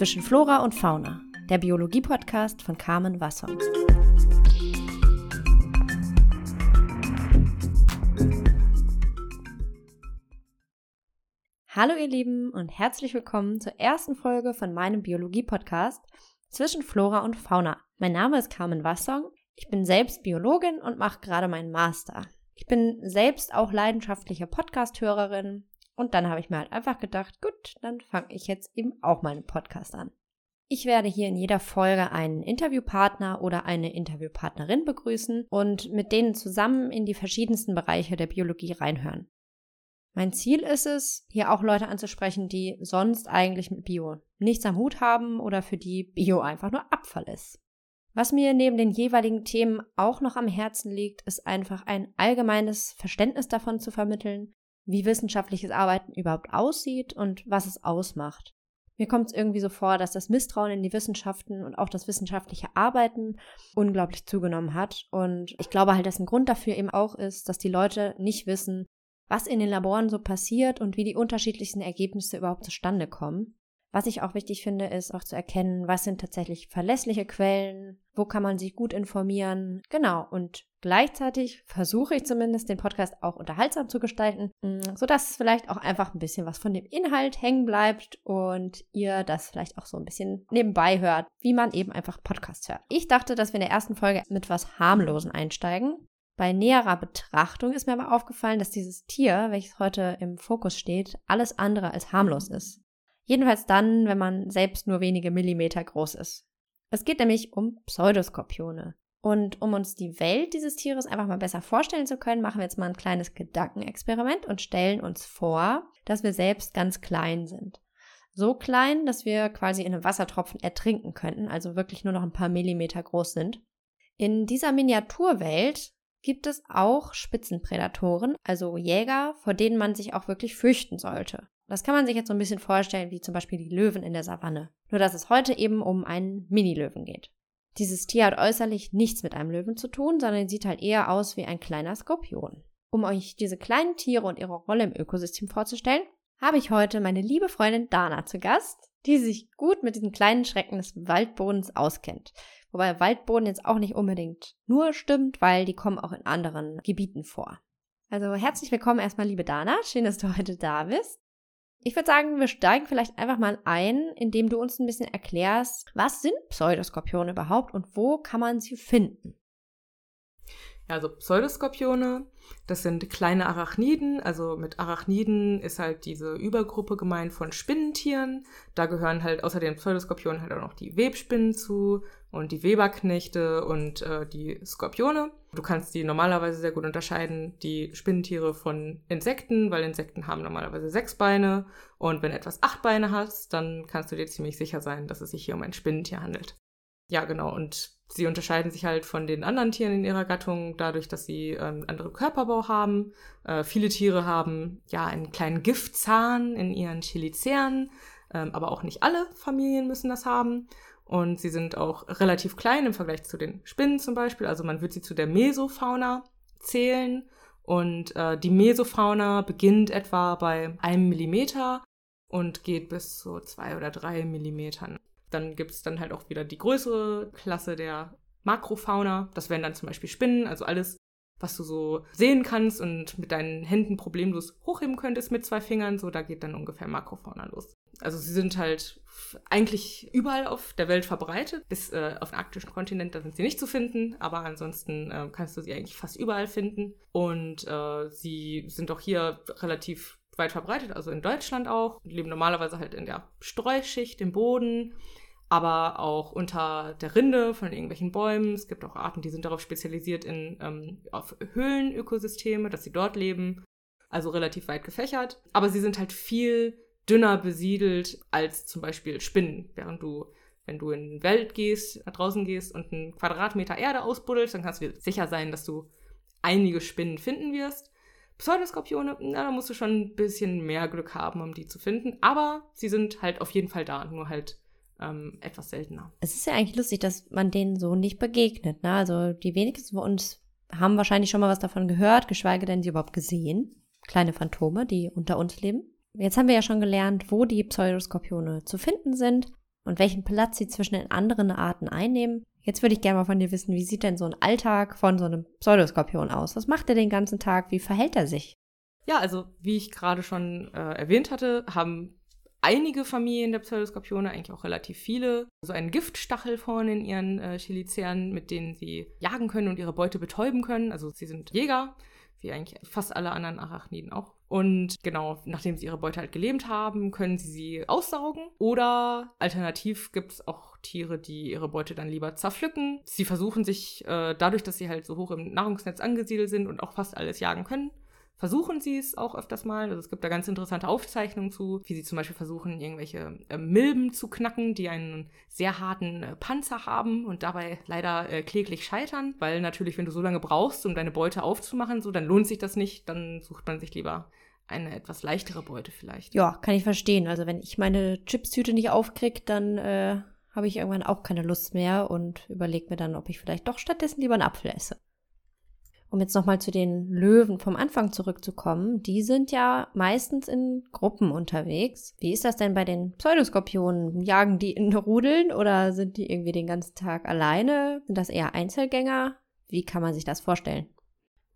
zwischen Flora und Fauna, der Biologie-Podcast von Carmen Wasser. Hallo ihr Lieben und herzlich willkommen zur ersten Folge von meinem Biologie-Podcast zwischen Flora und Fauna. Mein Name ist Carmen Wassong. Ich bin selbst Biologin und mache gerade meinen Master. Ich bin selbst auch leidenschaftliche Podcast-Hörerin und dann habe ich mir halt einfach gedacht, gut, dann fange ich jetzt eben auch mal einen Podcast an. Ich werde hier in jeder Folge einen Interviewpartner oder eine Interviewpartnerin begrüßen und mit denen zusammen in die verschiedensten Bereiche der Biologie reinhören. Mein Ziel ist es, hier auch Leute anzusprechen, die sonst eigentlich mit Bio nichts am Hut haben oder für die Bio einfach nur Abfall ist. Was mir neben den jeweiligen Themen auch noch am Herzen liegt, ist einfach ein allgemeines Verständnis davon zu vermitteln, wie wissenschaftliches Arbeiten überhaupt aussieht und was es ausmacht. Mir kommt es irgendwie so vor, dass das Misstrauen in die Wissenschaften und auch das wissenschaftliche Arbeiten unglaublich zugenommen hat. Und ich glaube halt, dass ein Grund dafür eben auch ist, dass die Leute nicht wissen, was in den Laboren so passiert und wie die unterschiedlichsten Ergebnisse überhaupt zustande kommen. Was ich auch wichtig finde, ist auch zu erkennen, was sind tatsächlich verlässliche Quellen, wo kann man sich gut informieren. Genau, und gleichzeitig versuche ich zumindest den Podcast auch unterhaltsam zu gestalten, mm, sodass vielleicht auch einfach ein bisschen was von dem Inhalt hängen bleibt und ihr das vielleicht auch so ein bisschen nebenbei hört, wie man eben einfach Podcasts hört. Ich dachte, dass wir in der ersten Folge mit was Harmlosen einsteigen. Bei näherer Betrachtung ist mir aber aufgefallen, dass dieses Tier, welches heute im Fokus steht, alles andere als harmlos ist. Jedenfalls dann, wenn man selbst nur wenige Millimeter groß ist. Es geht nämlich um Pseudoskorpione. Und um uns die Welt dieses Tieres einfach mal besser vorstellen zu können, machen wir jetzt mal ein kleines Gedankenexperiment und stellen uns vor, dass wir selbst ganz klein sind. So klein, dass wir quasi in einem Wassertropfen ertrinken könnten, also wirklich nur noch ein paar Millimeter groß sind. In dieser Miniaturwelt gibt es auch Spitzenprädatoren, also Jäger, vor denen man sich auch wirklich fürchten sollte. Das kann man sich jetzt so ein bisschen vorstellen wie zum Beispiel die Löwen in der Savanne. Nur dass es heute eben um einen Mini-Löwen geht. Dieses Tier hat äußerlich nichts mit einem Löwen zu tun, sondern sieht halt eher aus wie ein kleiner Skorpion. Um euch diese kleinen Tiere und ihre Rolle im Ökosystem vorzustellen, habe ich heute meine liebe Freundin Dana zu Gast, die sich gut mit diesen kleinen Schrecken des Waldbodens auskennt. Wobei Waldboden jetzt auch nicht unbedingt nur stimmt, weil die kommen auch in anderen Gebieten vor. Also herzlich willkommen erstmal, liebe Dana. Schön, dass du heute da bist. Ich würde sagen, wir steigen vielleicht einfach mal ein, indem du uns ein bisschen erklärst, was sind Pseudoskorpione überhaupt und wo kann man sie finden? Also Pseudoskorpione, das sind kleine Arachniden. Also mit Arachniden ist halt diese Übergruppe gemeint von Spinnentieren. Da gehören halt außer den Pseudoskorpionen halt auch noch die Webspinnen zu und die Weberknechte und äh, die Skorpione. Du kannst die normalerweise sehr gut unterscheiden, die Spinnentiere von Insekten, weil Insekten haben normalerweise sechs Beine und wenn etwas acht Beine hat, dann kannst du dir ziemlich sicher sein, dass es sich hier um ein Spinnentier handelt. Ja, genau, und sie unterscheiden sich halt von den anderen Tieren in ihrer Gattung dadurch, dass sie ähm, andere Körperbau haben. Äh, viele Tiere haben ja einen kleinen Giftzahn in ihren Cheliceren, ähm, aber auch nicht alle Familien müssen das haben. Und sie sind auch relativ klein im Vergleich zu den Spinnen zum Beispiel. Also man wird sie zu der Mesofauna zählen. Und äh, die Mesofauna beginnt etwa bei einem Millimeter und geht bis zu zwei oder drei Millimetern. Dann gibt es dann halt auch wieder die größere Klasse der Makrofauna. Das wären dann zum Beispiel Spinnen, also alles, was du so sehen kannst und mit deinen Händen problemlos hochheben könntest mit zwei Fingern. So, da geht dann ungefähr Makrofauna los. Also sie sind halt eigentlich überall auf der Welt verbreitet. Bis äh, auf den arktischen Kontinent, da sind sie nicht zu finden, aber ansonsten äh, kannst du sie eigentlich fast überall finden. Und äh, sie sind auch hier relativ weit verbreitet, also in Deutschland auch. Leben normalerweise halt in der Streuschicht, im Boden, aber auch unter der Rinde von irgendwelchen Bäumen. Es gibt auch Arten, die sind darauf spezialisiert in ähm, auf Höhlenökosysteme, dass sie dort leben. Also relativ weit gefächert. Aber sie sind halt viel dünner besiedelt als zum Beispiel Spinnen. Während du, wenn du in die Welt gehst, nach draußen gehst und einen Quadratmeter Erde ausbuddelst, dann kannst du dir sicher sein, dass du einige Spinnen finden wirst. Pseudoskorpione, na, da musst du schon ein bisschen mehr Glück haben, um die zu finden. Aber sie sind halt auf jeden Fall da, nur halt ähm, etwas seltener. Es ist ja eigentlich lustig, dass man denen so nicht begegnet. Ne? Also die wenigsten von uns haben wahrscheinlich schon mal was davon gehört, geschweige denn sie überhaupt gesehen. Kleine Phantome, die unter uns leben. Jetzt haben wir ja schon gelernt, wo die Pseudoskorpione zu finden sind. und welchen Platz sie zwischen den anderen Arten einnehmen. Jetzt würde ich gerne mal von dir wissen, wie sieht denn so ein Alltag von so einem Pseudoskorpion aus? Was macht er den ganzen Tag? Wie verhält er sich? Ja, also wie ich gerade schon äh, erwähnt hatte, haben einige Familien der Pseudoskorpione, eigentlich auch relativ viele, so einen Giftstachel vorne in ihren äh, Cheliceren, mit denen sie jagen können und ihre Beute betäuben können. Also sie sind Jäger, wie eigentlich fast alle anderen Arachniden auch. Und genau, nachdem sie ihre Beute halt gelähmt haben, können sie sie aussaugen. Oder alternativ gibt es auch Tiere, die ihre Beute dann lieber zerpflücken. Sie versuchen sich äh, dadurch, dass sie halt so hoch im Nahrungsnetz angesiedelt sind und auch fast alles jagen können, versuchen sie es auch öfters mal. Also es gibt da ganz interessante Aufzeichnungen zu, wie sie zum Beispiel versuchen, irgendwelche äh, Milben zu knacken, die einen sehr harten äh, Panzer haben und dabei leider äh, kläglich scheitern, weil natürlich, wenn du so lange brauchst, um deine Beute aufzumachen, so dann lohnt sich das nicht, dann sucht man sich lieber eine etwas leichtere Beute vielleicht. Ja, kann ich verstehen. Also wenn ich meine Chipstüte nicht aufkriege, dann äh, habe ich irgendwann auch keine Lust mehr und überlege mir dann, ob ich vielleicht doch stattdessen lieber einen Apfel esse um jetzt nochmal zu den Löwen vom Anfang zurückzukommen, die sind ja meistens in Gruppen unterwegs. Wie ist das denn bei den Pseudoskorpionen? Jagen die in Rudeln oder sind die irgendwie den ganzen Tag alleine? Sind das eher Einzelgänger? Wie kann man sich das vorstellen?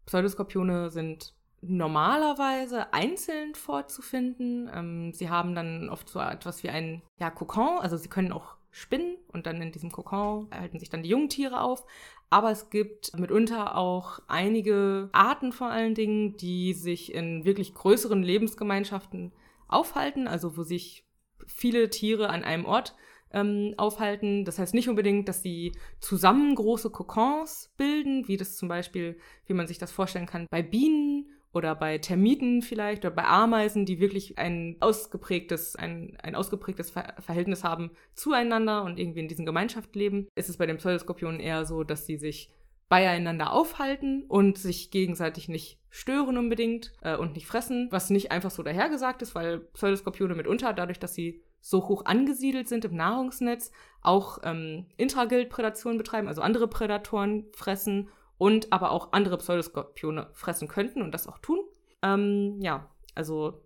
Pseudoskorpione sind normalerweise einzeln vorzufinden. Ähm, sie haben dann oft so etwas wie ein ja, Kokon, also sie können auch spinnen und dann in diesem Kokon halten sich dann die Jungtiere auf. Aber es gibt mitunter auch einige Arten vor allen Dingen, die sich in wirklich größeren Lebensgemeinschaften aufhalten, also wo sich viele Tiere an einem Ort ähm, aufhalten. Das heißt nicht unbedingt, dass sie zusammen große Kokons bilden, wie das zum Beispiel, wie man sich das vorstellen kann, bei Bienen oder bei Termiten vielleicht oder bei Ameisen, die wirklich ein ausgeprägtes, ein, ein ausgeprägtes Ver Verhältnis haben zueinander und irgendwie in diesen Gemeinschaft leben, ist es bei den Pseudoskorpionen eher so, dass sie sich beieinander aufhalten und sich gegenseitig nicht stören unbedingt äh, und nicht fressen, was nicht einfach so dahergesagt ist, weil Pseudoskorpione mitunter, dadurch, dass sie so hoch angesiedelt sind im Nahrungsnetz, auch ähm, Intragildprädation betreiben, also andere Prädatoren fressen und aber auch andere Pseudoskorpione fressen könnten und das auch tun. Ähm, ja, also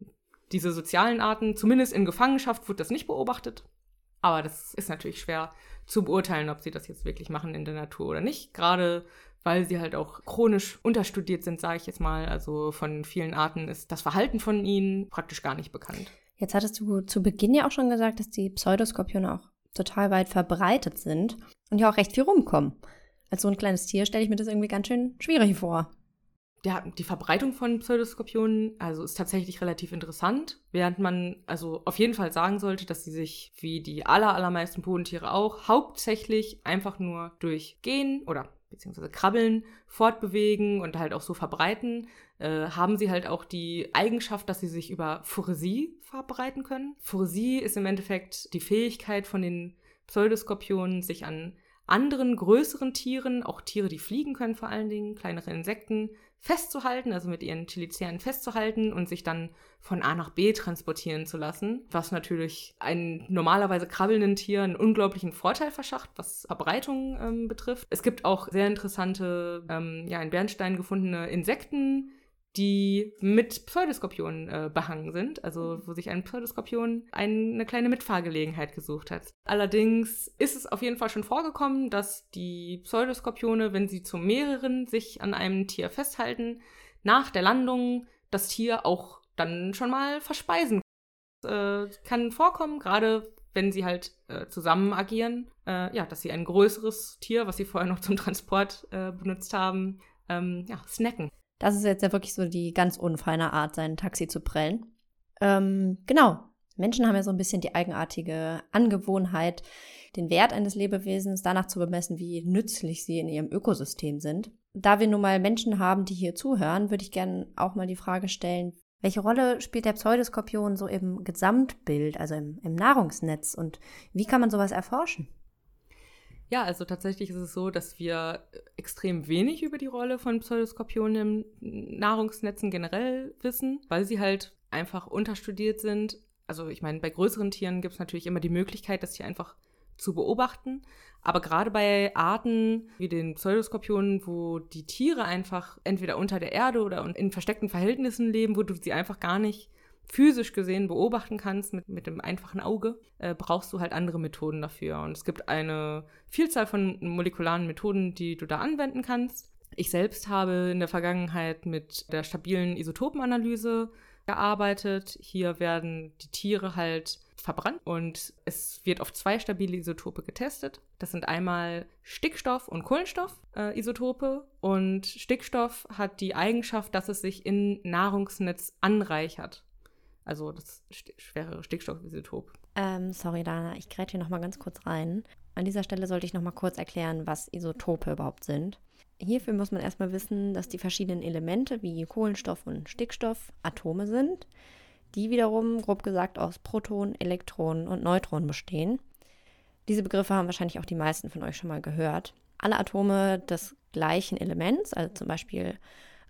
diese sozialen Arten, zumindest in Gefangenschaft wird das nicht beobachtet. Aber das ist natürlich schwer zu beurteilen, ob sie das jetzt wirklich machen in der Natur oder nicht. Gerade weil sie halt auch chronisch unterstudiert sind, sage ich jetzt mal. Also von vielen Arten ist das Verhalten von ihnen praktisch gar nicht bekannt. Jetzt hattest du zu Beginn ja auch schon gesagt, dass die Pseudoskorpione auch total weit verbreitet sind und ja auch recht viel rumkommen als so ein kleines Tier stelle ich mir das irgendwie ganz schön schwierig vor. Ja, die Verbreitung von Pseudoskorpionen, also ist tatsächlich relativ interessant, während man also auf jeden Fall sagen sollte, dass sie sich wie die aller, allermeisten Bodentiere auch hauptsächlich einfach nur durch Gehen oder beziehungsweise Krabbeln fortbewegen und halt auch so verbreiten, äh, haben sie halt auch die Eigenschaft, dass sie sich über Phoresie verbreiten können. Phoresie ist im Endeffekt die Fähigkeit von den Pseudoskorpionen, sich an anderen größeren Tieren, auch Tiere, die fliegen können vor allen Dingen, kleinere Insekten, festzuhalten, also mit ihren Cheliceren festzuhalten und sich dann von A nach B transportieren zu lassen, was natürlich einem normalerweise krabbelnden Tier einen unglaublichen Vorteil verschafft, was Verbreitung ähm, betrifft. Es gibt auch sehr interessante, ähm, ja, in Bernstein gefundene Insekten, die mit Pseudoskorpionen äh, behangen sind, also wo sich ein Pseudoskorpion eine kleine Mitfahrgelegenheit gesucht hat. Allerdings ist es auf jeden Fall schon vorgekommen, dass die Pseudoskorpione, wenn sie zu mehreren sich an einem Tier festhalten, nach der Landung das Tier auch dann schon mal verspeisen. Äh, kann vorkommen, gerade wenn sie halt äh, zusammen agieren, äh, ja, dass sie ein größeres Tier, was sie vorher noch zum Transport äh, benutzt haben, ähm, ja, snacken. Das ist jetzt ja wirklich so die ganz unfeine Art, sein Taxi zu prellen. Ähm, genau. Menschen haben ja so ein bisschen die eigenartige Angewohnheit, den Wert eines Lebewesens danach zu bemessen, wie nützlich sie in ihrem Ökosystem sind. Da wir nun mal Menschen haben, die hier zuhören, würde ich gerne auch mal die Frage stellen, welche Rolle spielt der Pseudoskorpion so im Gesamtbild, also im, im Nahrungsnetz und wie kann man sowas erforschen? Ja, also tatsächlich ist es so, dass wir extrem wenig über die Rolle von Pseudoskorpionen im Nahrungsnetzen generell wissen, weil sie halt einfach unterstudiert sind. Also ich meine, bei größeren Tieren gibt es natürlich immer die Möglichkeit, das hier einfach zu beobachten. Aber gerade bei Arten wie den Pseudoskorpionen, wo die Tiere einfach entweder unter der Erde oder in versteckten Verhältnissen leben, wo du sie einfach gar nicht physisch gesehen beobachten kannst mit, mit dem einfachen Auge, äh, brauchst du halt andere Methoden dafür. Und es gibt eine Vielzahl von molekularen Methoden, die du da anwenden kannst. Ich selbst habe in der Vergangenheit mit der stabilen Isotopenanalyse gearbeitet. Hier werden die Tiere halt verbrannt und es wird auf zwei stabile Isotope getestet. Das sind einmal Stickstoff und Kohlenstoff-Isotope äh, und Stickstoff hat die Eigenschaft, dass es sich in Nahrungsnetz anreichert. Also das schwere Stickstoffisotop. Ähm, sorry, Dana, ich gräte hier nochmal ganz kurz rein. An dieser Stelle sollte ich nochmal kurz erklären, was Isotope überhaupt sind. Hierfür muss man erstmal wissen, dass die verschiedenen Elemente wie Kohlenstoff und Stickstoff Atome sind, die wiederum, grob gesagt, aus Protonen, Elektronen und Neutronen bestehen. Diese Begriffe haben wahrscheinlich auch die meisten von euch schon mal gehört. Alle Atome des gleichen Elements, also zum Beispiel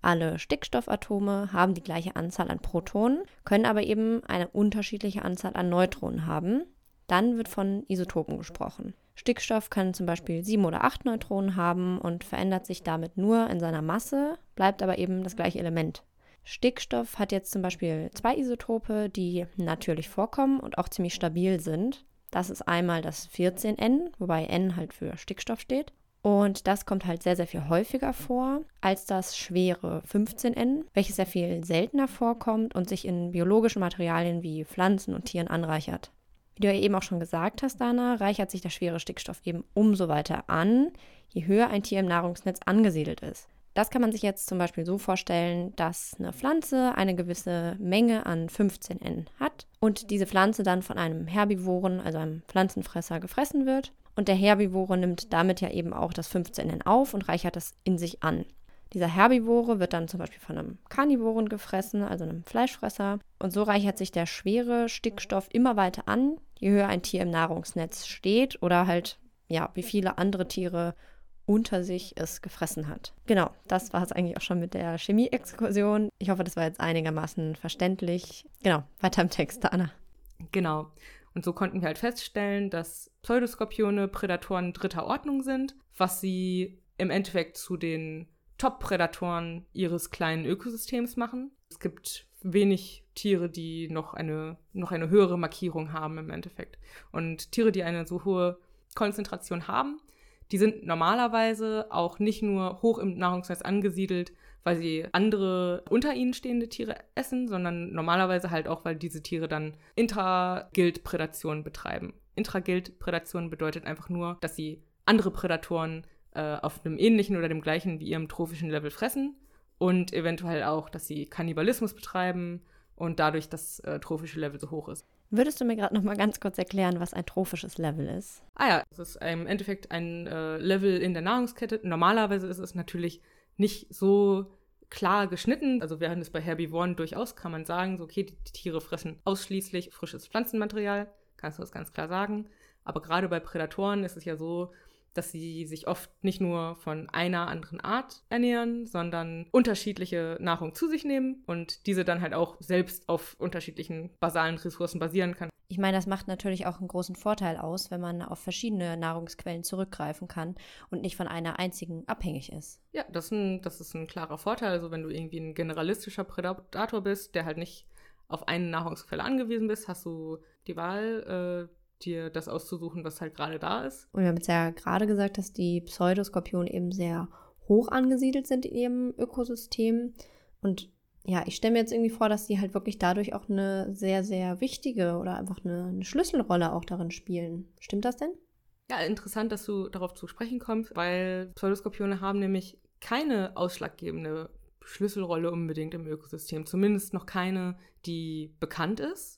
alle Stickstoffatome, haben die gleiche Anzahl an Protonen, können aber eben eine unterschiedliche Anzahl an Neutronen haben. Dann wird von Isotopen gesprochen. Stickstoff kann zum Beispiel sieben oder acht Neutronen haben und verändert sich damit nur in seiner Masse, bleibt aber eben das gleiche Element. Stickstoff hat jetzt zum Beispiel zwei Isotope, die natürlich vorkommen und auch ziemlich stabil sind. Das ist einmal das 14N, wobei N halt für Stickstoff steht. Und das kommt halt sehr, sehr viel häufiger vor als das schwere 15N, welches sehr viel seltener vorkommt und sich in biologischen Materialien wie Pflanzen und Tieren anreichert. Wie du ja eben auch schon gesagt hast, Dana, reichert sich der schwere Stickstoff eben umso weiter an, je höher ein Tier im Nahrungsnetz angesiedelt ist. Das kann man sich jetzt zum Beispiel so vorstellen, dass eine Pflanze eine gewisse Menge an 15N hat und diese Pflanze dann von einem Herbivoren, also einem Pflanzenfresser, gefressen wird. Und der Herbivore nimmt damit ja eben auch das 15N auf und reichert das in sich an. Dieser Herbivore wird dann zum Beispiel von einem Karnivoren gefressen, also einem Fleischfresser. Und so reichert sich der schwere Stickstoff immer weiter an, je höher ein Tier im Nahrungsnetz steht oder halt, ja, wie viele andere Tiere unter sich es gefressen hat. Genau, das war es eigentlich auch schon mit der Chemie-Exkursion. Ich hoffe, das war jetzt einigermaßen verständlich. Genau, weiter im Text, Anna. Genau. Und so konnten wir halt feststellen, dass Pseudoskorpione Prädatoren dritter Ordnung sind, was sie im Endeffekt zu den Top-Prädatoren ihres kleinen Ökosystems machen. Es gibt wenig Tiere, die noch eine, noch eine höhere Markierung haben im Endeffekt. Und Tiere, die eine so hohe Konzentration haben, die sind normalerweise auch nicht nur hoch im Nahrungsnetz angesiedelt, weil sie andere unter ihnen stehende Tiere essen, sondern normalerweise halt auch, weil diese Tiere dann Intragild-Prädation betreiben. Intragild-Prädation bedeutet einfach nur, dass sie andere Prädatoren äh, auf einem ähnlichen oder dem gleichen wie ihrem trophischen Level fressen und eventuell auch, dass sie Kannibalismus betreiben und dadurch das äh, trophische Level so hoch ist. Würdest du mir gerade noch mal ganz kurz erklären, was ein trophisches Level ist? Ah ja, es ist im Endeffekt ein äh, Level in der Nahrungskette. Normalerweise ist es natürlich nicht so klar geschnitten. Also während es bei Herbivoren durchaus kann man sagen, so okay, die, die Tiere fressen ausschließlich frisches Pflanzenmaterial, kannst du das ganz klar sagen. Aber gerade bei Prädatoren ist es ja so, dass sie sich oft nicht nur von einer anderen Art ernähren, sondern unterschiedliche Nahrung zu sich nehmen und diese dann halt auch selbst auf unterschiedlichen basalen Ressourcen basieren kann. Ich meine, das macht natürlich auch einen großen Vorteil aus, wenn man auf verschiedene Nahrungsquellen zurückgreifen kann und nicht von einer einzigen abhängig ist. Ja, das ist ein, das ist ein klarer Vorteil. Also wenn du irgendwie ein generalistischer Prädator bist, der halt nicht auf eine Nahrungsquelle angewiesen bist, hast du die Wahl, äh, dir das auszusuchen, was halt gerade da ist. Und wir haben jetzt ja gerade gesagt, dass die Pseudoskorpione eben sehr hoch angesiedelt sind in ihrem Ökosystem. Und ja, ich stelle mir jetzt irgendwie vor, dass die halt wirklich dadurch auch eine sehr, sehr wichtige oder einfach eine, eine Schlüsselrolle auch darin spielen. Stimmt das denn? Ja, interessant, dass du darauf zu sprechen kommst, weil Pseudoskorpione haben nämlich keine ausschlaggebende Schlüsselrolle unbedingt im Ökosystem. Zumindest noch keine, die bekannt ist.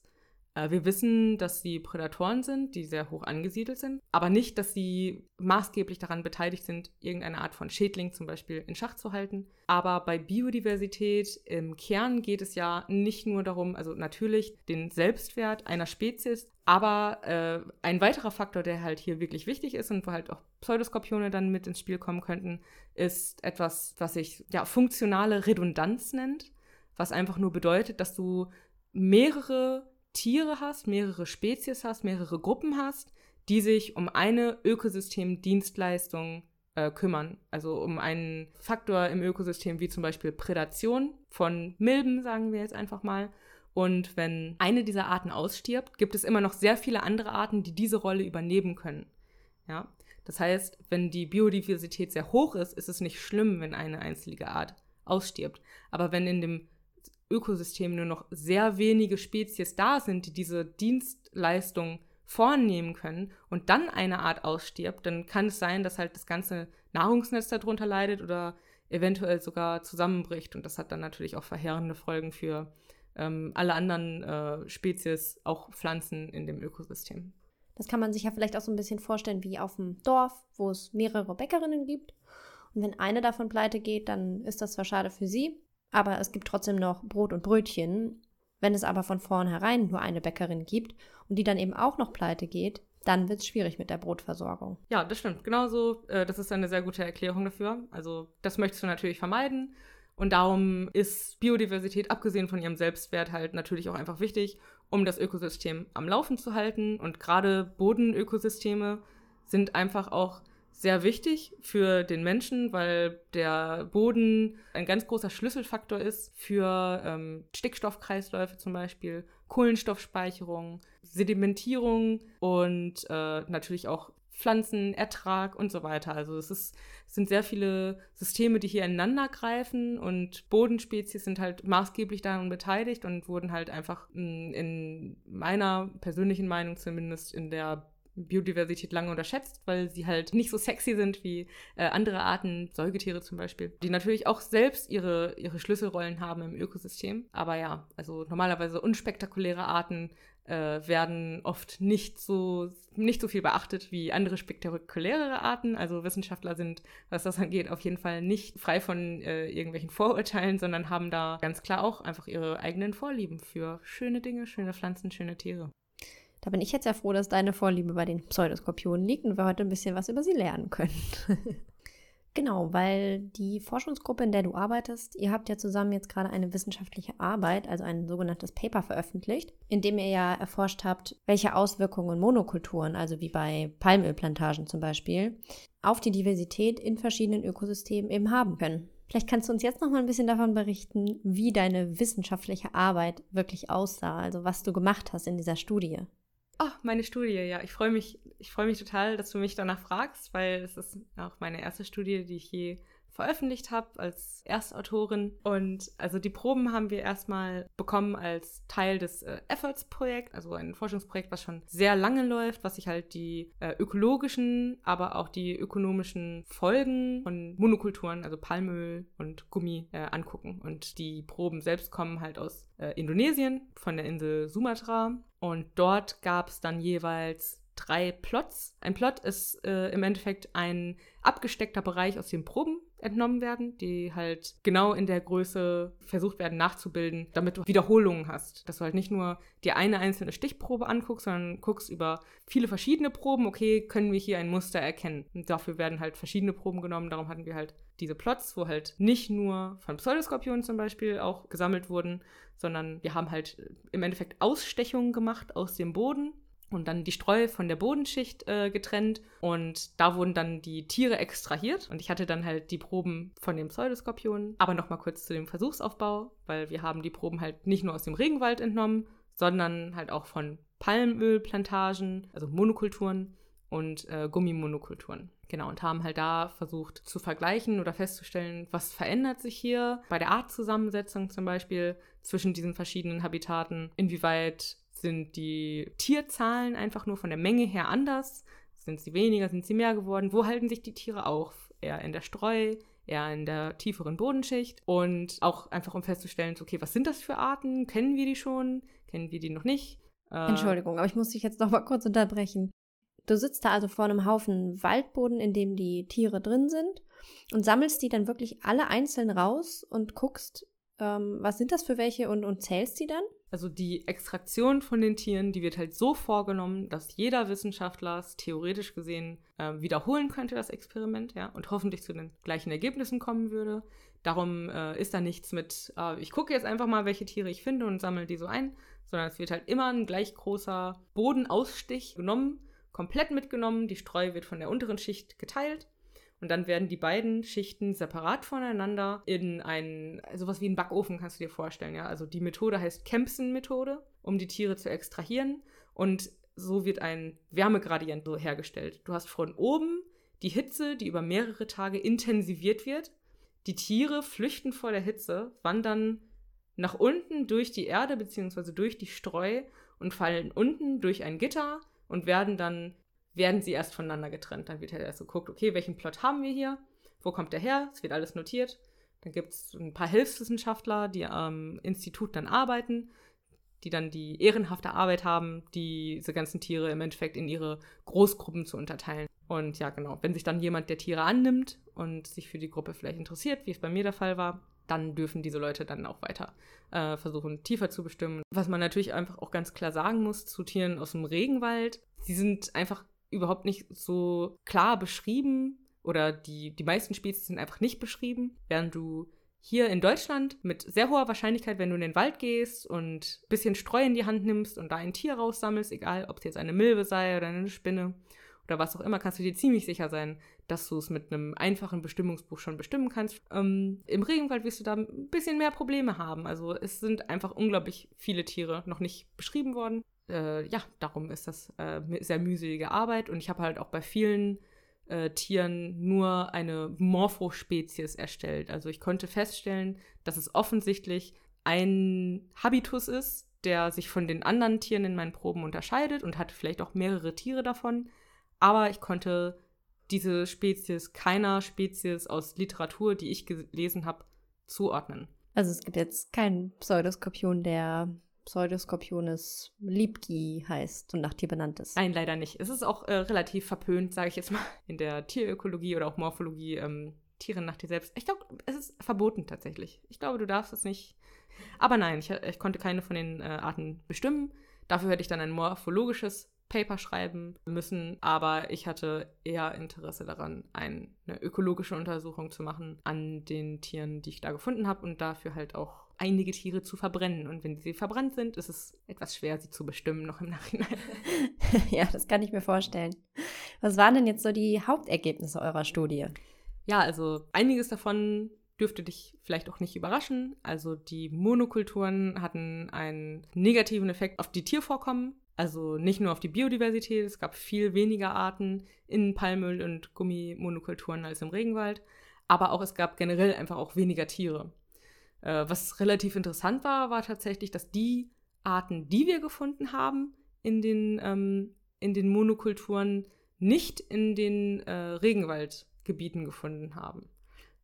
Äh, wir wissen, dass sie Prädatoren sind, die sehr hoch angesiedelt sind, aber nicht, dass sie maßgeblich daran beteiligt sind, irgendeine Art von Schädling zum Beispiel in Schach zu halten. Aber bei Biodiversität im Kern geht es ja nicht nur darum, also natürlich den Selbstwert einer Spezies, aber äh, ein weiterer Faktor, der halt hier wirklich wichtig ist und wo halt auch Pseudoskorpione dann mit ins Spiel kommen könnten, ist etwas, was sich ja funktionale Redundanz nennt, was einfach nur bedeutet, dass du mehrere Tiere hast, mehrere Spezies hast, mehrere Gruppen hast, die sich um eine Ökosystemdienstleistung äh, kümmern. Also um einen Faktor im Ökosystem wie zum Beispiel Prädation von Milben, sagen wir jetzt einfach mal, Und wenn eine dieser Arten ausstirbt, gibt es immer noch sehr viele andere Arten, die diese Rolle übernehmen können. Ja? Das heißt, wenn die Biodiversität sehr hoch ist, ist es nicht schlimm, wenn eine einzige Art ausstirbt. Aber wenn in dem Ökosystem nur noch sehr wenige Spezies da sind, die diese Dienstleistung vornehmen können und dann eine Art ausstirbt, dann kann es sein, dass halt das ganze Nahrungsnetz darunter leidet oder eventuell sogar zusammenbricht. Und das hat dann natürlich auch verheerende Folgen für ähm, alle anderen äh, Spezies, auch Pflanzen in dem Ökosystem. Das kann man sich ja vielleicht auch so ein bisschen vorstellen wie auf dem Dorf, wo es mehrere Bäckerinnen gibt. Und wenn eine davon pleite geht, dann ist das zwar schade für sie, aber es gibt trotzdem noch Brot und Brötchen. Wenn es aber von vornherein nur eine Bäckerin gibt und die dann eben auch noch pleite geht, dann wird es schwierig mit der Brotversorgung. Ja, das stimmt. Genauso, äh, das ist eine sehr gute Erklärung dafür. Also das möchtest du natürlich vermeiden. Und darum ist Biodiversität, abgesehen von ihrem Selbstwert, halt natürlich auch einfach wichtig, um das Ökosystem am Laufen zu halten. Und gerade Bodenökosysteme sind einfach auch sehr wichtig für den Menschen, weil der Boden ein ganz großer Schlüsselfaktor ist für ähm, Stickstoffkreisläufe zum Beispiel, Kohlenstoffspeicherung, Sedimentierung und äh, natürlich auch Pflanzenertrag und so weiter. Also es, ist, es sind sehr viele Systeme, die hier ineinander greifen und Bodenspezies sind halt maßgeblich daran beteiligt und wurden halt einfach in, in meiner persönlichen Meinung zumindest in der Biodiversität lange unterschätzt, weil sie halt nicht so sexy sind wie äh, andere Arten, Säugetiere zum Beispiel, die natürlich auch selbst ihre, ihre Schlüsselrollen haben im Ökosystem. Aber ja, also normalerweise unspektakuläre Arten äh, werden oft nicht so, nicht so viel beachtet wie andere spektakulärere Arten. Also Wissenschaftler sind, was das angeht, auf jeden Fall nicht frei von äh, irgendwelchen Vorurteilen, sondern haben da ganz klar auch einfach ihre eigenen Vorlieben für schöne Dinge, schöne Pflanzen, schöne Tiere. Da bin ich jetzt ja froh, dass deine Vorliebe bei den Pseudoskorpionen liegt und wir heute ein bisschen was über sie lernen können. genau, weil die Forschungsgruppe, in der du arbeitest, ihr habt ja zusammen jetzt gerade eine wissenschaftliche Arbeit, also ein sogenanntes Paper veröffentlicht, in dem ihr ja erforscht habt, welche Auswirkungen Monokulturen, also wie bei Palmölplantagen zum Beispiel, auf die Diversität in verschiedenen Ökosystemen eben haben können. Vielleicht kannst du uns jetzt noch mal ein bisschen davon berichten, wie deine wissenschaftliche Arbeit wirklich aussah, also was du gemacht hast in dieser Studie. Oh, meine Studie, ja. Ich freue mich, ich freue mich total, dass du mich danach fragst, weil es ist auch meine erste Studie, die ich je veröffentlicht habe als Erstautorin. Und also die Proben haben wir erstmal bekommen als Teil des äh, Efforts-Projekt, also ein Forschungsprojekt, was schon sehr lange läuft, was sich halt die äh, ökologischen, aber auch die ökonomischen Folgen von Monokulturen, also Palmöl und Gummi, äh, angucken. Und die Proben selbst kommen halt aus äh, Indonesien, von der Insel Sumatra. Und dort gab es dann jeweils drei Plots. Ein Plot ist äh, im Endeffekt ein abgesteckter Bereich, aus dem Proben entnommen werden, die halt genau in der Größe versucht werden nachzubilden, damit du Wiederholungen hast. Dass du halt nicht nur dir eine einzelne Stichprobe anguckst, sondern guckst über viele verschiedene Proben, okay, können wir hier ein Muster erkennen. Und dafür werden halt verschiedene Proben genommen. Darum hatten wir halt diese Plots, wo halt nicht nur von Pseudoskorpionen zum Beispiel auch gesammelt wurden, sondern wir haben halt im Endeffekt Ausstechungen gemacht aus dem Boden und dann die Streu von der Bodenschicht äh, getrennt und da wurden dann die Tiere extrahiert und ich hatte dann halt die Proben von dem Pseudoskorpion. Aber nochmal kurz zu dem Versuchsaufbau, weil wir haben die Proben halt nicht nur aus dem Regenwald entnommen, sondern halt auch von Palmölplantagen, also Monokulturen und äh, Gummimonokulturen. Genau, und haben halt da versucht zu vergleichen oder festzustellen, was verändert sich hier bei der Artzusammensetzung zum Beispiel zwischen diesen verschiedenen Habitaten, inwieweit sind die Tierzahlen einfach nur von der Menge her anders? Sind sie weniger, sind sie mehr geworden? Wo halten sich die Tiere auf? Eher in der Streu, eher in der tieferen Bodenschicht und auch einfach um festzustellen, okay, was sind das für Arten? Kennen wir die schon? Kennen wir die noch nicht? Äh, Entschuldigung, aber ich muss dich jetzt noch mal kurz unterbrechen. Du sitzt da also vor einem Haufen Waldboden, in dem die Tiere drin sind und sammelst die dann wirklich alle einzeln raus und guckst, ähm, was sind das für welche und, und zählst die dann? Also die Extraktion von den Tieren, die wird halt so vorgenommen, dass jeder Wissenschaftler es theoretisch gesehen äh, wiederholen könnte, das Experiment, ja, und hoffentlich zu den gleichen Ergebnissen kommen würde. Darum äh, ist da nichts mit, äh, ich gucke jetzt einfach mal, welche Tiere ich finde und sammle die so ein, sondern es wird halt immer ein gleich großer Bodenausstich genommen, komplett mitgenommen, die Streu wird von der unteren Schicht geteilt Und dann werden die beiden Schichten separat voneinander in einen, sowas wie einen Backofen kannst du dir vorstellen, ja. Also die Methode heißt Kempson-Methode, um die Tiere zu extrahieren. Und so wird ein Wärmegradient so hergestellt. Du hast von oben die Hitze, die über mehrere Tage intensiviert wird. Die Tiere flüchten vor der Hitze, wandern nach unten durch die Erde bzw. durch die Streu und fallen unten durch ein Gitter und werden dann werden sie erst voneinander getrennt. Dann wird halt erst geguckt, okay, welchen Plot haben wir hier? Wo kommt der her? Es wird alles notiert. Dann gibt es ein paar Hilfswissenschaftler, die am Institut dann arbeiten, die dann die ehrenhafte Arbeit haben, diese ganzen Tiere im Endeffekt in ihre Großgruppen zu unterteilen. Und ja, genau, wenn sich dann jemand der Tiere annimmt und sich für die Gruppe vielleicht interessiert, wie es bei mir der Fall war, dann dürfen diese Leute dann auch weiter äh, versuchen, tiefer zu bestimmen. Was man natürlich einfach auch ganz klar sagen muss zu Tieren aus dem Regenwald, sie sind einfach überhaupt nicht so klar beschrieben oder die, die meisten Spezies sind einfach nicht beschrieben, während du hier in Deutschland mit sehr hoher Wahrscheinlichkeit, wenn du in den Wald gehst und ein bisschen Streu in die Hand nimmst und da ein Tier raussammelst, egal ob es jetzt eine Milbe sei oder eine Spinne oder was auch immer, kannst du dir ziemlich sicher sein, dass du es mit einem einfachen Bestimmungsbuch schon bestimmen kannst. Ähm, Im Regenwald wirst du da ein bisschen mehr Probleme haben. Also es sind einfach unglaublich viele Tiere noch nicht beschrieben worden äh, ja, darum ist das äh, sehr mühselige Arbeit. Und ich habe halt auch bei vielen äh, Tieren nur eine Morphospezies erstellt. Also ich konnte feststellen, dass es offensichtlich ein Habitus ist, der sich von den anderen Tieren in meinen Proben unterscheidet und hatte vielleicht auch mehrere Tiere davon. Aber ich konnte diese Spezies keiner Spezies aus Literatur, die ich gelesen habe, zuordnen. Also es gibt jetzt keinen Pseudoskorpion, der Pseudoscorpionis liebki heißt und nach Tier benannt ist. Nein, leider nicht. Es ist auch äh, relativ verpönt, sage ich jetzt mal, in der Tierökologie oder auch Morphologie, ähm, Tiere nach dir selbst. Ich glaube, es ist verboten tatsächlich. Ich glaube, du darfst es nicht. Aber nein, ich, ich konnte keine von den äh, Arten bestimmen. Dafür hätte ich dann ein morphologisches Paper schreiben müssen, aber ich hatte eher Interesse daran, eine ökologische Untersuchung zu machen an den Tieren, die ich da gefunden habe und dafür halt auch einige Tiere zu verbrennen. Und wenn sie verbrannt sind, ist es etwas schwer, sie zu bestimmen, noch im Nachhinein. ja, das kann ich mir vorstellen. Was waren denn jetzt so die Hauptergebnisse eurer Studie? Ja, also einiges davon dürfte dich vielleicht auch nicht überraschen. Also die Monokulturen hatten einen negativen Effekt auf die Tiervorkommen. Also nicht nur auf die Biodiversität, es gab viel weniger Arten in Palmöl- und Gummimonokulturen als im Regenwald, aber auch es gab generell einfach auch weniger Tiere. Äh, was relativ interessant war, war tatsächlich, dass die Arten, die wir gefunden haben in den, ähm, in den Monokulturen, nicht in den äh, Regenwaldgebieten gefunden haben.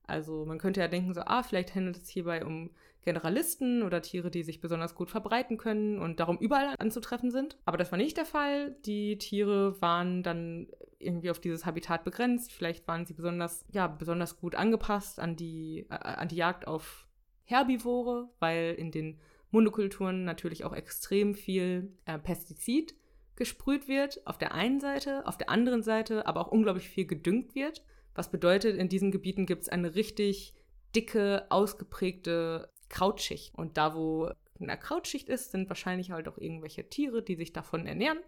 Also man könnte ja denken, so, ah, vielleicht handelt es hierbei um Generalisten oder Tiere, die sich besonders gut verbreiten können und darum überall anzutreffen sind. Aber das war nicht der Fall. Die Tiere waren dann irgendwie auf dieses Habitat begrenzt. Vielleicht waren sie besonders, ja, besonders gut angepasst an die, äh, an die Jagd auf Herbivore, weil in den Monokulturen natürlich auch extrem viel äh, Pestizid gesprüht wird, auf der einen Seite, auf der anderen Seite aber auch unglaublich viel gedüngt wird. Was bedeutet, in diesen Gebieten gibt es eine richtig dicke, ausgeprägte Krautschicht. Und da, wo eine Krautschicht ist, sind wahrscheinlich halt auch irgendwelche Tiere, die sich davon ernähren.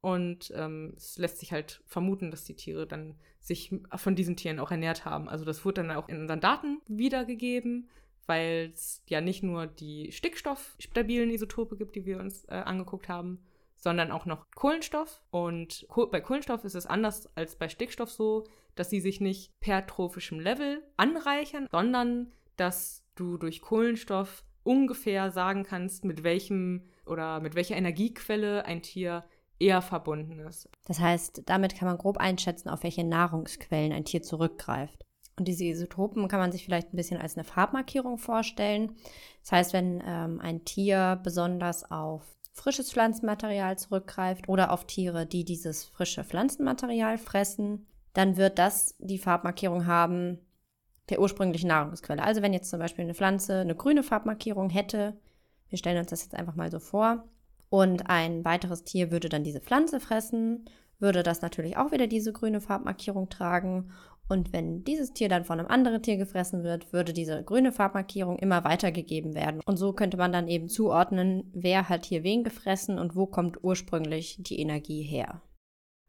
Und ähm, es lässt sich halt vermuten, dass die Tiere dann sich von diesen Tieren auch ernährt haben. Also das wurde dann auch in unseren Daten wiedergegeben weil es ja nicht nur die stickstoffstabilen Isotope gibt, die wir uns äh, angeguckt haben, sondern auch noch Kohlenstoff. Und bei Kohlenstoff ist es anders als bei Stickstoff so, dass sie sich nicht per trophischem Level anreichern, sondern dass du durch Kohlenstoff ungefähr sagen kannst, mit welchem oder mit welcher Energiequelle ein Tier eher verbunden ist. Das heißt, damit kann man grob einschätzen, auf welche Nahrungsquellen ein Tier zurückgreift. Und diese Isotopen kann man sich vielleicht ein bisschen als eine Farbmarkierung vorstellen. Das heißt, wenn ähm, ein Tier besonders auf frisches Pflanzenmaterial zurückgreift oder auf Tiere, die dieses frische Pflanzenmaterial fressen, dann wird das die Farbmarkierung haben der ursprünglichen Nahrungsquelle. Also wenn jetzt zum Beispiel eine Pflanze eine grüne Farbmarkierung hätte, wir stellen uns das jetzt einfach mal so vor, und ein weiteres Tier würde dann diese Pflanze fressen, würde das natürlich auch wieder diese grüne Farbmarkierung tragen und wenn dieses Tier dann von einem anderen Tier gefressen wird, würde diese grüne Farbmarkierung immer weitergegeben werden. Und so könnte man dann eben zuordnen, wer hat hier wen gefressen und wo kommt ursprünglich die Energie her.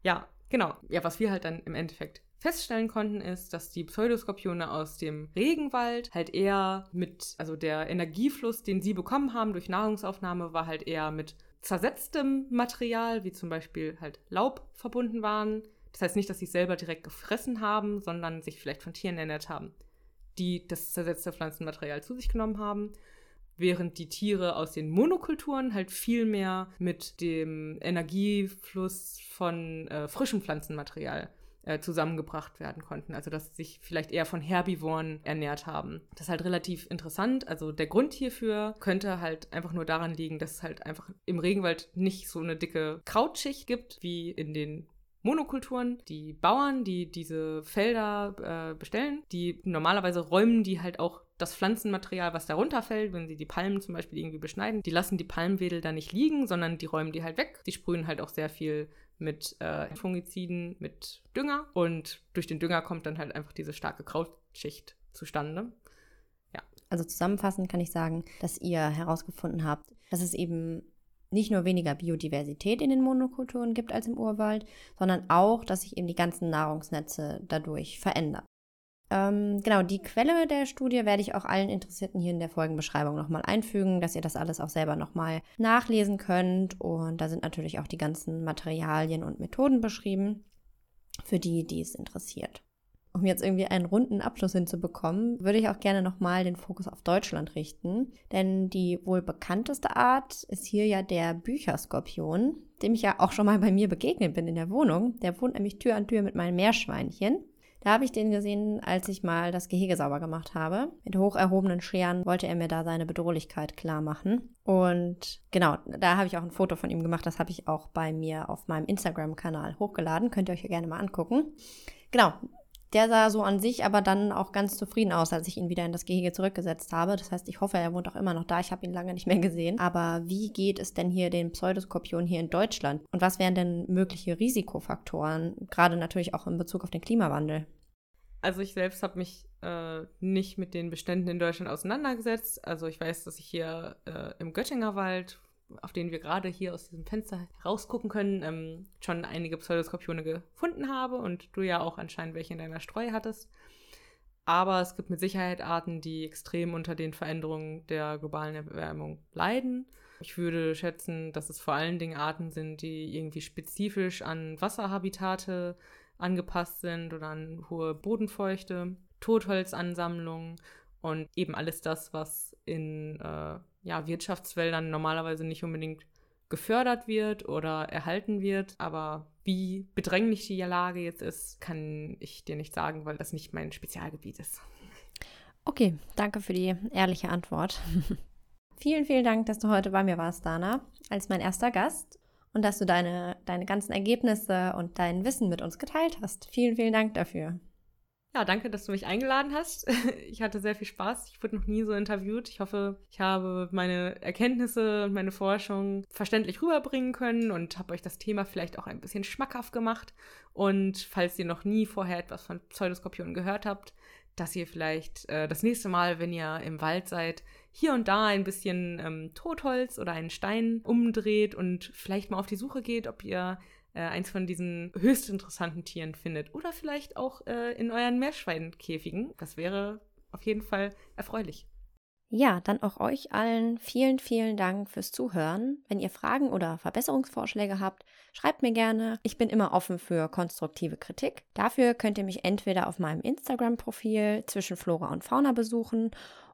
Ja, genau. Ja, was wir halt dann im Endeffekt feststellen konnten, ist, dass die Pseudoskorpione aus dem Regenwald halt eher mit, also der Energiefluss, den sie bekommen haben durch Nahrungsaufnahme, war halt eher mit zersetztem Material, wie zum Beispiel halt Laub verbunden waren. Das heißt nicht, dass sie es selber direkt gefressen haben, sondern sich vielleicht von Tieren ernährt haben, die das zersetzte Pflanzenmaterial zu sich genommen haben während die Tiere aus den Monokulturen halt viel mehr mit dem Energiefluss von äh, frischem Pflanzenmaterial äh, zusammengebracht werden konnten. Also dass sie sich vielleicht eher von Herbivoren ernährt haben. Das ist halt relativ interessant. Also der Grund hierfür könnte halt einfach nur daran liegen, dass es halt einfach im Regenwald nicht so eine dicke Krautschicht gibt wie in den Monokulturen. Die Bauern, die diese Felder äh, bestellen, die normalerweise räumen die halt auch das Pflanzenmaterial, was darunter fällt, wenn sie die Palmen zum Beispiel irgendwie beschneiden, die lassen die Palmwedel da nicht liegen, sondern die räumen die halt weg. Die sprühen halt auch sehr viel mit äh, Fungiziden, mit Dünger und durch den Dünger kommt dann halt einfach diese starke Krautschicht zustande. Ja. Also zusammenfassend kann ich sagen, dass ihr herausgefunden habt, dass es eben nicht nur weniger Biodiversität in den Monokulturen gibt als im Urwald, sondern auch, dass sich eben die ganzen Nahrungsnetze dadurch verändern. Ähm, genau, die Quelle der Studie werde ich auch allen Interessierten hier in der Folgenbeschreibung nochmal einfügen, dass ihr das alles auch selber nochmal nachlesen könnt. Und da sind natürlich auch die ganzen Materialien und Methoden beschrieben, für die, die es interessiert. Um jetzt irgendwie einen runden Abschluss hinzubekommen, würde ich auch gerne nochmal den Fokus auf Deutschland richten. Denn die wohl bekannteste Art ist hier ja der Bücherskorpion, dem ich ja auch schon mal bei mir begegnet bin in der Wohnung. Der wohnt nämlich Tür an Tür mit meinen Meerschweinchen. Da habe ich den gesehen, als ich mal das Gehege sauber gemacht habe. Mit hoch erhobenen Scheren wollte er mir da seine Bedrohlichkeit klar machen. Und genau, da habe ich auch ein Foto von ihm gemacht. Das habe ich auch bei mir auf meinem Instagram-Kanal hochgeladen. Könnt ihr euch gerne mal angucken. Genau, der sah so an sich aber dann auch ganz zufrieden aus, als ich ihn wieder in das Gehege zurückgesetzt habe. Das heißt, ich hoffe, er wohnt auch immer noch da. Ich habe ihn lange nicht mehr gesehen. Aber wie geht es denn hier den Pseudoskorpion hier in Deutschland? Und was wären denn mögliche Risikofaktoren, gerade natürlich auch in Bezug auf den Klimawandel? Also ich selbst habe mich äh, nicht mit den Beständen in Deutschland auseinandergesetzt. Also ich weiß, dass ich hier äh, im Göttinger Wald, auf den wir gerade hier aus diesem Fenster rausgucken können, ähm, schon einige Pseudoskorpione gefunden habe und du ja auch anscheinend welche in deiner Streu hattest. Aber es gibt mit Sicherheit Arten, die extrem unter den Veränderungen der globalen Erwärmung leiden. Ich würde schätzen, dass es vor allen Dingen Arten sind, die irgendwie spezifisch an Wasserhabitate angepasst sind oder an hohe Bodenfeuchte, Totholzansammlungen und eben alles das, was in äh, ja, Wirtschaftswäldern normalerweise nicht unbedingt gefördert wird oder erhalten wird. Aber wie bedränglich die Lage jetzt ist, kann ich dir nicht sagen, weil das nicht mein Spezialgebiet ist. Okay, danke für die ehrliche Antwort. vielen, vielen Dank, dass du heute bei mir warst, Dana, als mein erster Gast und dass du deine, deine ganzen Ergebnisse und dein Wissen mit uns geteilt hast. Vielen, vielen Dank dafür. Ja, danke, dass du mich eingeladen hast. Ich hatte sehr viel Spaß. Ich wurde noch nie so interviewt. Ich hoffe, ich habe meine Erkenntnisse und meine Forschung verständlich rüberbringen können und habe euch das Thema vielleicht auch ein bisschen schmackhaft gemacht. Und falls ihr noch nie vorher etwas von Pseudoskorpionen gehört habt, dass ihr vielleicht äh, das nächste Mal, wenn ihr im Wald seid, hier und da ein bisschen ähm, Totholz oder einen Stein umdreht und vielleicht mal auf die Suche geht, ob ihr äh, eins von diesen höchst interessanten Tieren findet. Oder vielleicht auch äh, in euren Meerschweinkäfigen. Das wäre auf jeden Fall erfreulich. Ja, dann auch euch allen vielen, vielen Dank fürs Zuhören. Wenn ihr Fragen oder Verbesserungsvorschläge habt, schreibt mir gerne. Ich bin immer offen für konstruktive Kritik. Dafür könnt ihr mich entweder auf meinem Instagram-Profil zwischen Flora und Fauna besuchen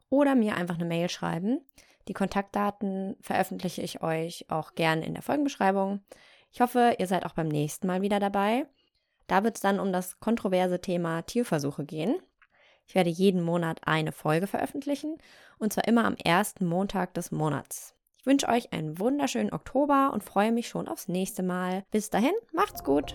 oder mir einfach eine Mail schreiben. Die Kontaktdaten veröffentliche ich euch auch gerne in der Folgenbeschreibung. Ich hoffe, ihr seid auch beim nächsten Mal wieder dabei. Da wird es dann um das kontroverse Thema Tierversuche gehen. Ich werde jeden Monat eine Folge veröffentlichen und zwar immer am ersten Montag des Monats. Ich wünsche euch einen wunderschönen Oktober und freue mich schon aufs nächste Mal. Bis dahin, macht's gut!